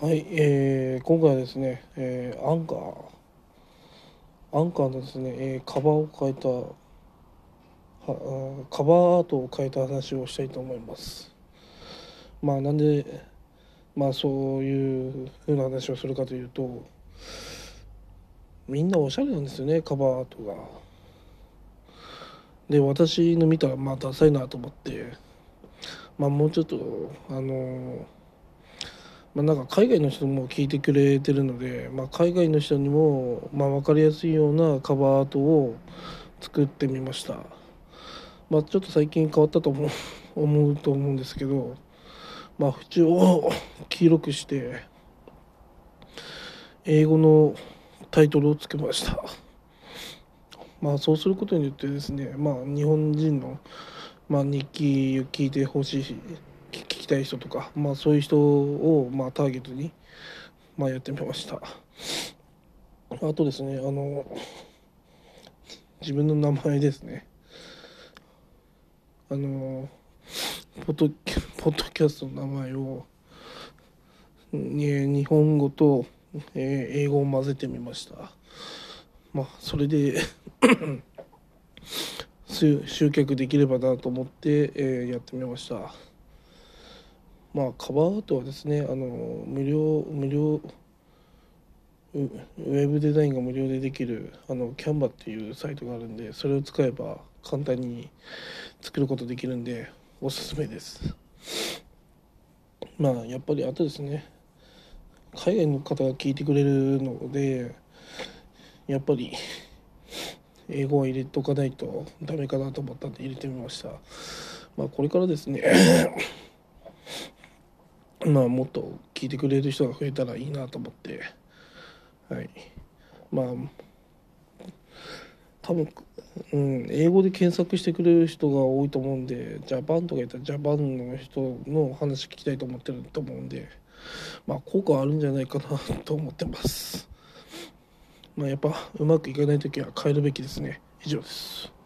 はい、えー、今回はですね、えー、アンカー、アンカーのですね、えー、カバーを変えた、はカバーアートを変えた話をしたいと思います。まあ、なんで、まあ、そういうふうな話をするかというと、みんなおしゃれなんですよね、カバーアートが。で、私の見たら、まあ、ダサいなと思って、まあ、もうちょっと、あのーまあ、なんか海外の人も聞いてくれてるので、まあ、海外の人にも、まあ、分かりやすいようなカバーアートを作ってみました、まあ、ちょっと最近変わったと思う 思うと思うんですけど、まあ、縁を黄色くして英語のタイトルをつけました。まあそうすることによってですね、まあ、日本人の、まあ、日記を聞いてほしい。しきたい人とか、まあ、そういう人を、まあ、ターゲットに、まあ、やってみました。あとですねあの自分の名前ですね。あのポッドポッドキャストの名前を、ね、日本語と、えー英語を混ぜてみました。まあそれで 集集客できればなと思って、えーやってみました。まあカバーアートはですねあの無料無料ウェブデザインが無料でできるあのキャンバっていうサイトがあるんでそれを使えば簡単に作ることできるんでおすすめです。まあやっぱりあとですね海外の方が聞いてくれるのでやっぱり英語は入れとかないとダメかなと思ったんで入れてみました。まあこれからですねまあもっと聞いてくれる人が増えたらいいなと思って。はい。まあ多分、うん、英語で検索してくれる人が多いと思うんでジャパンとか言ったらジャパンの人の話聞きたいと思ってると思うんでまあ効果あるんじゃないかなと思ってます。まあやっぱうまくいかない時は変えるべきですね。以上です。